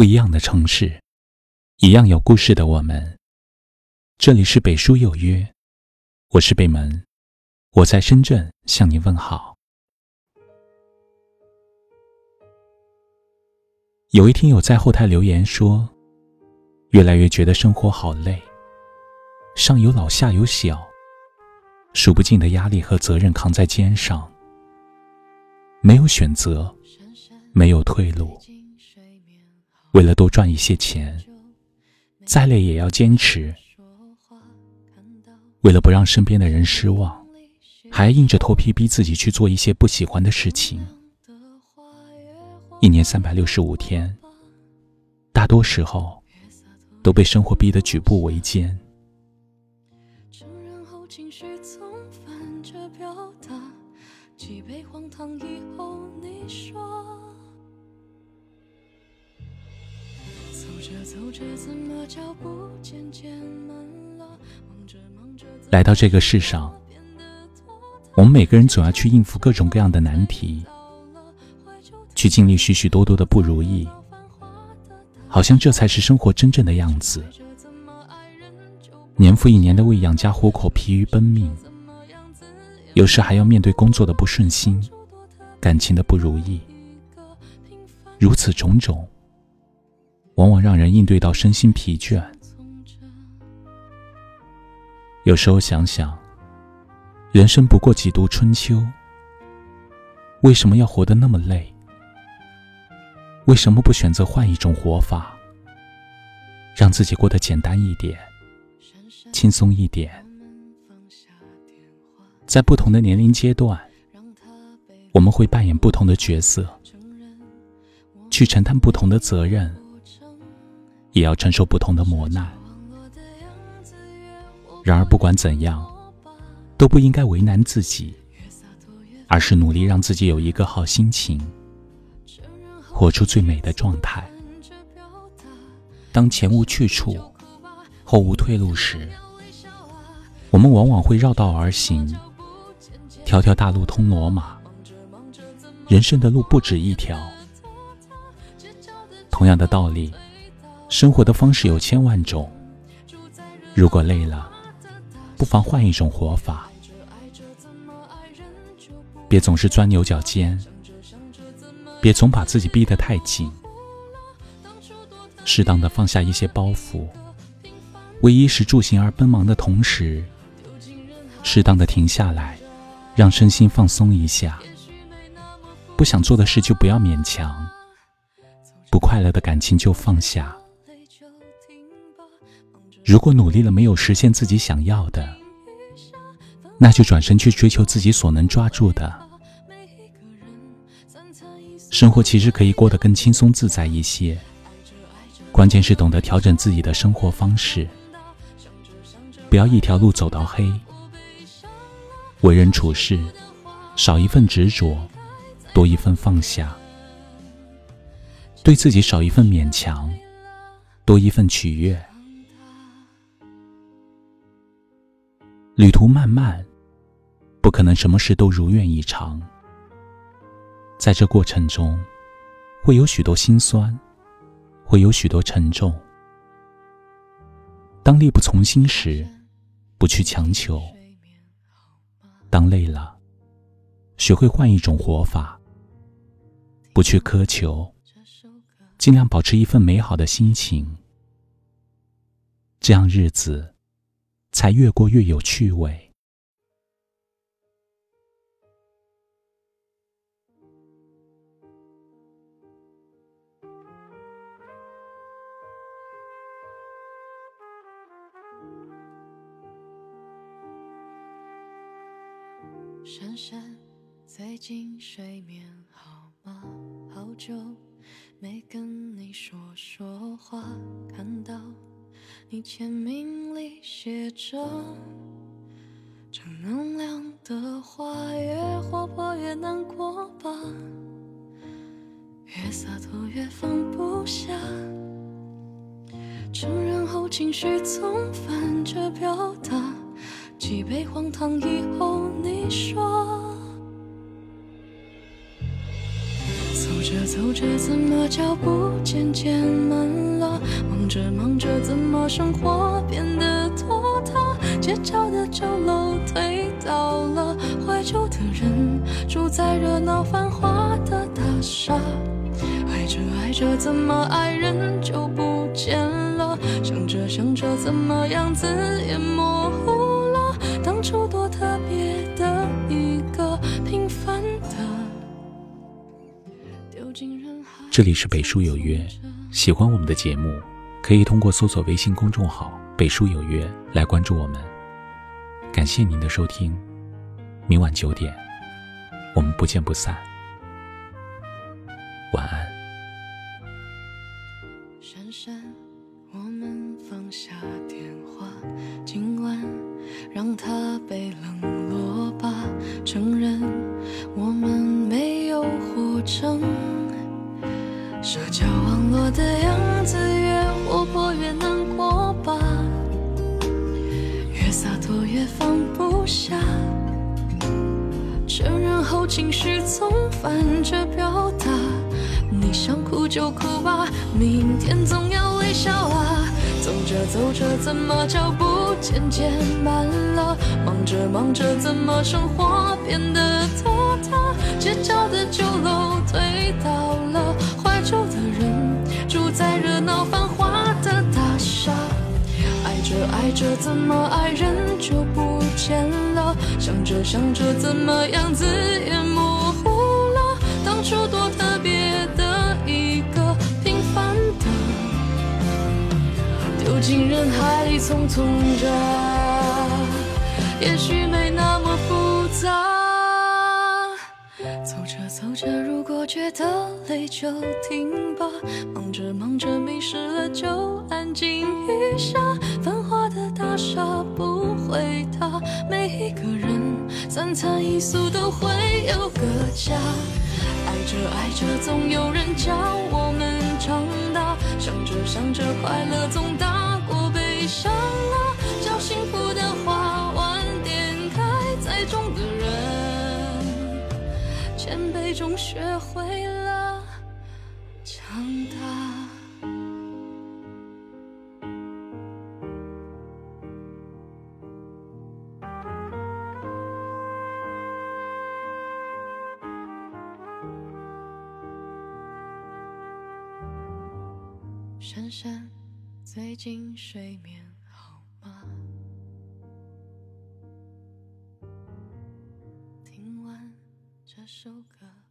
不一样的城市，一样有故事的我们。这里是北书有约，我是北门，我在深圳向你问好。有一听友在后台留言说，越来越觉得生活好累，上有老下有小，数不尽的压力和责任扛在肩上，没有选择，没有退路。为了多赚一些钱，再累也要坚持；为了不让身边的人失望，还硬着头皮逼自己去做一些不喜欢的事情。一年三百六十五天，大多时候都被生活逼得举步维艰。来到这个世上，我们每个人总要去应付各种各样的难题，去经历许许多多的不如意，好像这才是生活真正的样子。年复一年的为养家糊口疲于奔命，有时还要面对工作的不顺心、感情的不如意，如此种种。往往让人应对到身心疲倦。有时候想想，人生不过几度春秋，为什么要活得那么累？为什么不选择换一种活法，让自己过得简单一点、轻松一点？在不同的年龄阶段，我们会扮演不同的角色，去承担不同的责任。也要承受不同的磨难。然而，不管怎样，都不应该为难自己，而是努力让自己有一个好心情，活出最美的状态。当前无去处，后无退路时，我们往往会绕道而行。条条大路通罗马，人生的路不止一条。同样的道理。生活的方式有千万种，如果累了，不妨换一种活法。别总是钻牛角尖，别总把自己逼得太紧。适当的放下一些包袱，为衣食住行而奔忙的同时，适当的停下来，让身心放松一下。不想做的事就不要勉强，不快乐的感情就放下。如果努力了没有实现自己想要的，那就转身去追求自己所能抓住的。生活其实可以过得更轻松自在一些，关键是懂得调整自己的生活方式，不要一条路走到黑。为人处事，少一份执着，多一份放下；对自己少一份勉强，多一份取悦。旅途漫漫，不可能什么事都如愿以偿。在这过程中，会有许多心酸，会有许多沉重。当力不从心时，不去强求；当累了，学会换一种活法，不去苛求，尽量保持一份美好的心情。这样日子。才越过越有趣味。珊珊，最近睡眠好吗？好久没跟你说说话，看到。你签名里写着正能量的话，越活泼越难过吧，越洒脱越放不下。承认后情绪总反着表达，几杯荒唐以后你说，走着走着，怎么脚步渐渐慢了？忙着忙着，怎么生活变得拖沓？街角的酒楼推倒了，怀旧的人住在热闹繁华的大厦。爱着爱着，怎么爱人就不见了？想着想着，怎么样子也模糊了？当初多特别的一个平凡的。这里是北书有约，喜欢我们的节目，可以通过搜索微信公众号“北书有约”来关注我们。感谢您的收听，明晚九点，我们不见不散。晚安。珊珊，我们放下电话，今晚让它被冷落吧。承认我们没有活成。社交网络的样子后情绪总反着表达，你想哭就哭吧，明天总要微笑啊。走着走着，怎么脚步渐渐慢了？忙着忙着，怎么生活变得拖沓？街角的酒楼推倒了。怀旧的人住在热闹繁华的大厦，爱着爱着，怎么爱人就不见了？想着想着，怎么样子也模糊了？当初多特别的一个平凡的，丢进人海里匆匆着，也许没那么复杂。走着，走着如果觉得累就停吧。忙着忙着，迷失了就安静一下。繁华的大厦不会塌，每一个人三餐一宿都会有个家。爱着爱着，总有人教我们长大。想着想着，快乐总大谦卑中学会了长大。珊珊最近睡眠。首歌。